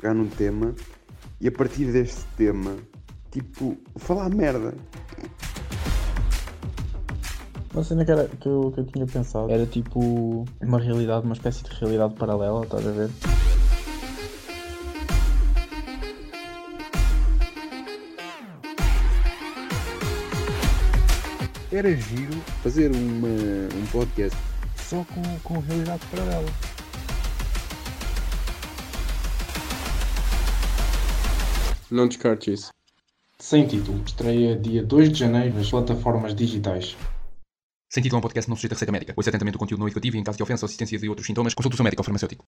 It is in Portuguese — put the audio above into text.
pegar num tema e a partir deste tema, tipo, falar merda. Uma cena que, era, que, eu, que eu tinha pensado era tipo uma realidade, uma espécie de realidade paralela, estás a ver? Era giro fazer uma, um podcast Só com, com realidade paralela. Não descarte isso. Sem título, estreia dia 2 de janeiro nas plataformas digitais. Sem título é um podcast não sujeito a receita médica. O atentamente do conteúdo não educativo e em caso de ofensa ou assistência de outros sintomas, consulte o seu médico ou farmacêutico.